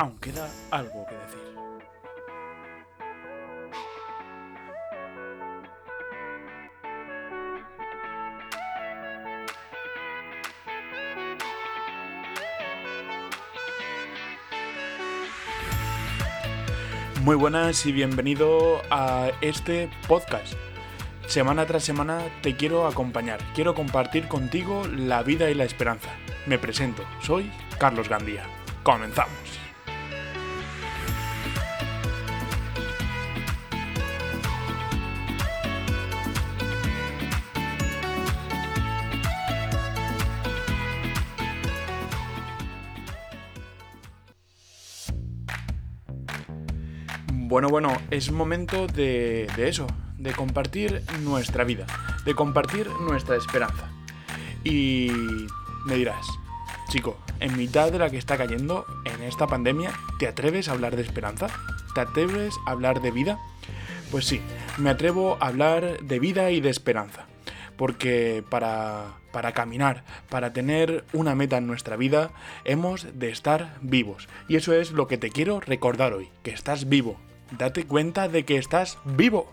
aún queda algo que decir. Muy buenas y bienvenido a este podcast. Semana tras semana te quiero acompañar, quiero compartir contigo la vida y la esperanza. Me presento, soy Carlos Gandía. Comenzamos. Bueno, bueno, es momento de, eso, de compartir nuestra vida, de compartir nuestra esperanza. Y me dirás, chico, en mitad de la que está cayendo en esta pandemia, ¿te atreves a hablar de esperanza? ¿Te atreves a hablar de vida? Pues sí, me atrevo a hablar de vida y de esperanza. Porque para, para caminar, para tener una meta en nuestra vida, hemos de estar vivos. Y eso es lo que te quiero recordar hoy, que estás vivo. Date cuenta de que estás vivo.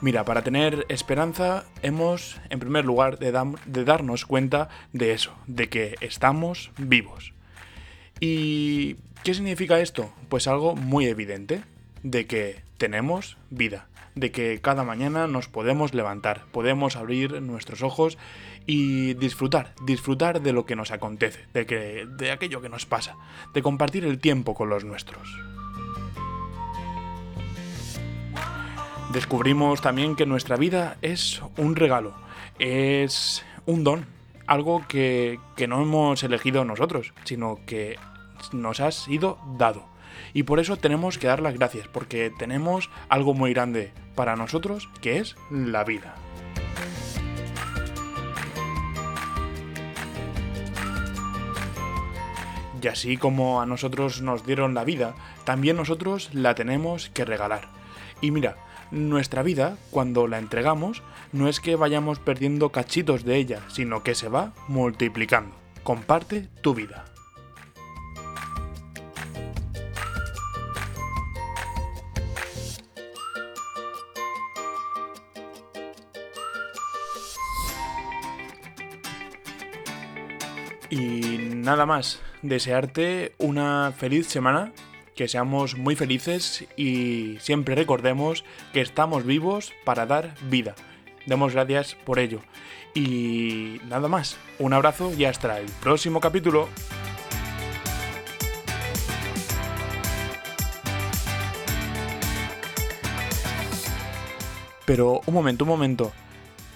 Mira, para tener esperanza hemos, en primer lugar, de, darnos cuenta de eso, de que estamos vivos. ¿Y qué significa esto? Pues algo muy evidente, de que tenemos vida, de que cada mañana nos podemos levantar, podemos abrir nuestros ojos y disfrutar, disfrutar de lo que nos acontece, de, que, de aquello que nos pasa, de compartir el tiempo con los nuestros. Descubrimos también que nuestra vida es un regalo, es un don, algo que, que no hemos elegido nosotros, sino que nos ha sido dado. Y por eso tenemos que dar las gracias, porque tenemos algo muy grande para nosotros, que es la vida. Y así como a nosotros nos dieron la vida, también nosotros la tenemos que regalar. Y mira, nuestra vida, cuando la entregamos, no es que vayamos perdiendo cachitos de ella, sino que se va multiplicando. Comparte tu vida. Y nada más, desearte una feliz semana, que seamos muy felices y siempre recordemos que estamos vivos para dar vida. Demos gracias por ello. Y nada más, un abrazo y hasta el próximo capítulo. Pero un momento, un momento.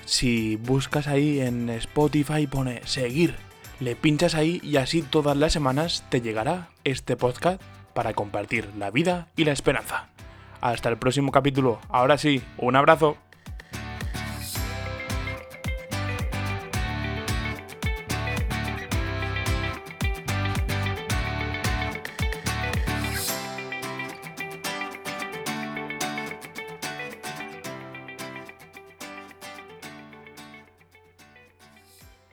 Si buscas ahí en Spotify pone seguir le pinchas ahí y así todas las semanas te llegará este podcast para compartir la vida y la esperanza. Hasta el próximo capítulo. Ahora sí, un abrazo.